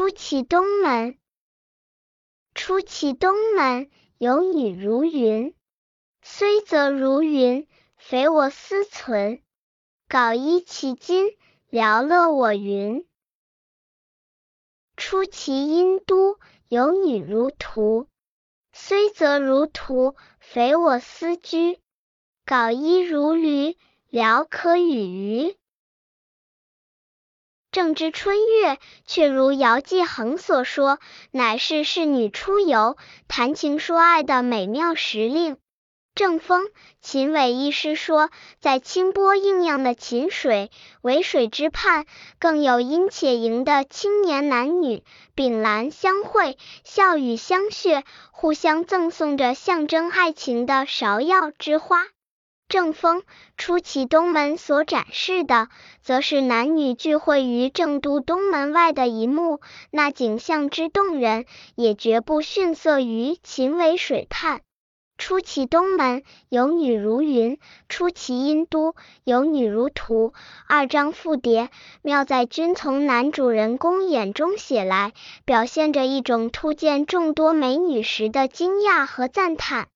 出其东门。出其东门，有女如云。虽则如云，匪我思存。缟衣其金，寥乐我云。出其阴都，有女如图。虽则如图，匪我思居。缟衣如履，聊可与鱼。正值春月，却如姚继恒所说，乃是仕女出游、谈情说爱的美妙时令。正风，秦伟医师说，在清波映漾的秦水渭水之畔，更有殷且盈的青年男女，秉兰相会，笑语相谑，互相赠送着象征爱情的芍药之花。正风出其东门所展示的，则是男女聚会于正都东门外的一幕，那景象之动人，也绝不逊色于秦渭水畔。出其东门，有女如云；出其阴都，有女如图。二章复叠，妙在均从男主人公眼中写来，表现着一种突见众多美女时的惊讶和赞叹。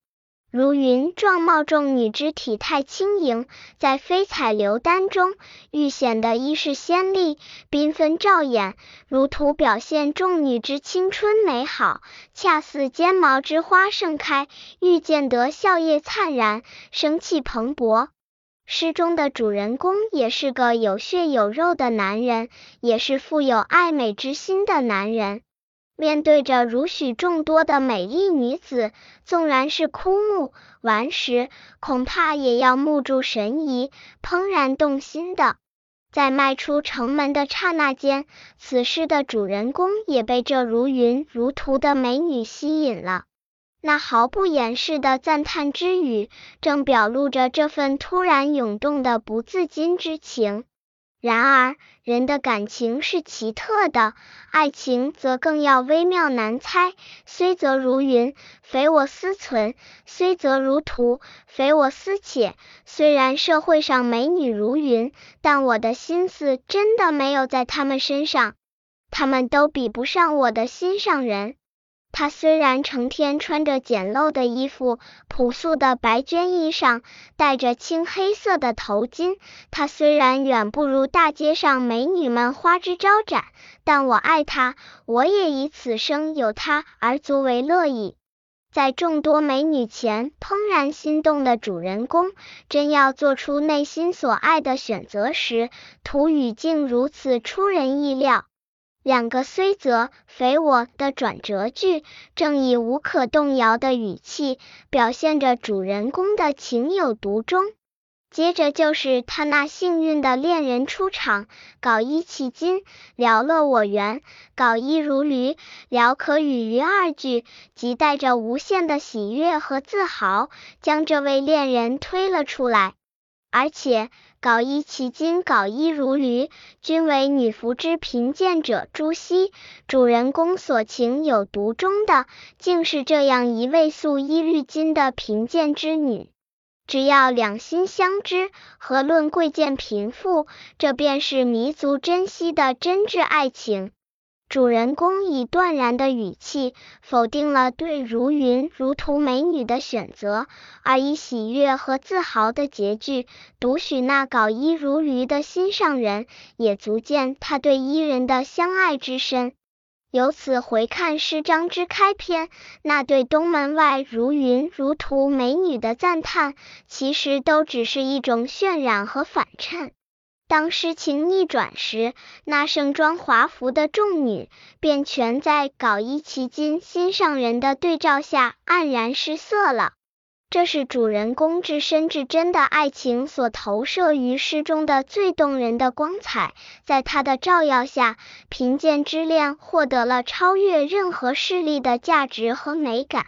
如云状貌众女之体态轻盈，在飞彩流丹中愈显得衣饰鲜丽、缤纷照眼；如图表现众女之青春美好，恰似尖毛之花盛开，愈见得笑靥灿然、生气蓬勃。诗中的主人公也是个有血有肉的男人，也是富有爱美之心的男人。面对着如许众多的美丽女子，纵然是枯木顽石，恐怕也要目注神移，怦然动心的。在迈出城门的刹那间，此诗的主人公也被这如云如图的美女吸引了。那毫不掩饰的赞叹之语，正表露着这份突然涌动的不自禁之情。然而，人的感情是奇特的，爱情则更要微妙难猜。虽则如云，非我思存；虽则如图，非我思且。虽然社会上美女如云，但我的心思真的没有在她们身上，她们都比不上我的心上人。他虽然成天穿着简陋的衣服、朴素的白绢衣裳，戴着青黑色的头巾；他虽然远不如大街上美女们花枝招展，但我爱他，我也以此生有他而足为乐矣。在众多美女前怦然心动的主人公，真要做出内心所爱的选择时，图语竟如此出人意料。两个虽则非我的转折句，正以无可动摇的语气表现着主人公的情有独钟。接着就是他那幸运的恋人出场，搞一其襟，寥乐我缘。搞一如驴，聊可与鱼二句，即带着无限的喜悦和自豪，将这位恋人推了出来。而且，缟衣其金，缟衣如驴，均为女服之贫贱者朱熹。主人公所情有独钟的，竟是这样一位素衣绿巾的贫贱之女。只要两心相知，何论贵贱贫富？这便是弥足珍惜的真挚爱情。主人公以断然的语气否定了对如云如图美女的选择，而以喜悦和自豪的结句独许那搞衣如履的心上人，也足见他对伊人的相爱之深。由此回看诗章之开篇，那对东门外如云如图美女的赞叹，其实都只是一种渲染和反衬。当诗情逆转时，那盛装华服的众女便全在缟衣其襟心上人的对照下黯然失色了。这是主人公至深至真的爱情所投射于诗中的最动人的光彩，在他的照耀下，贫贱之恋获得了超越任何势力的价值和美感。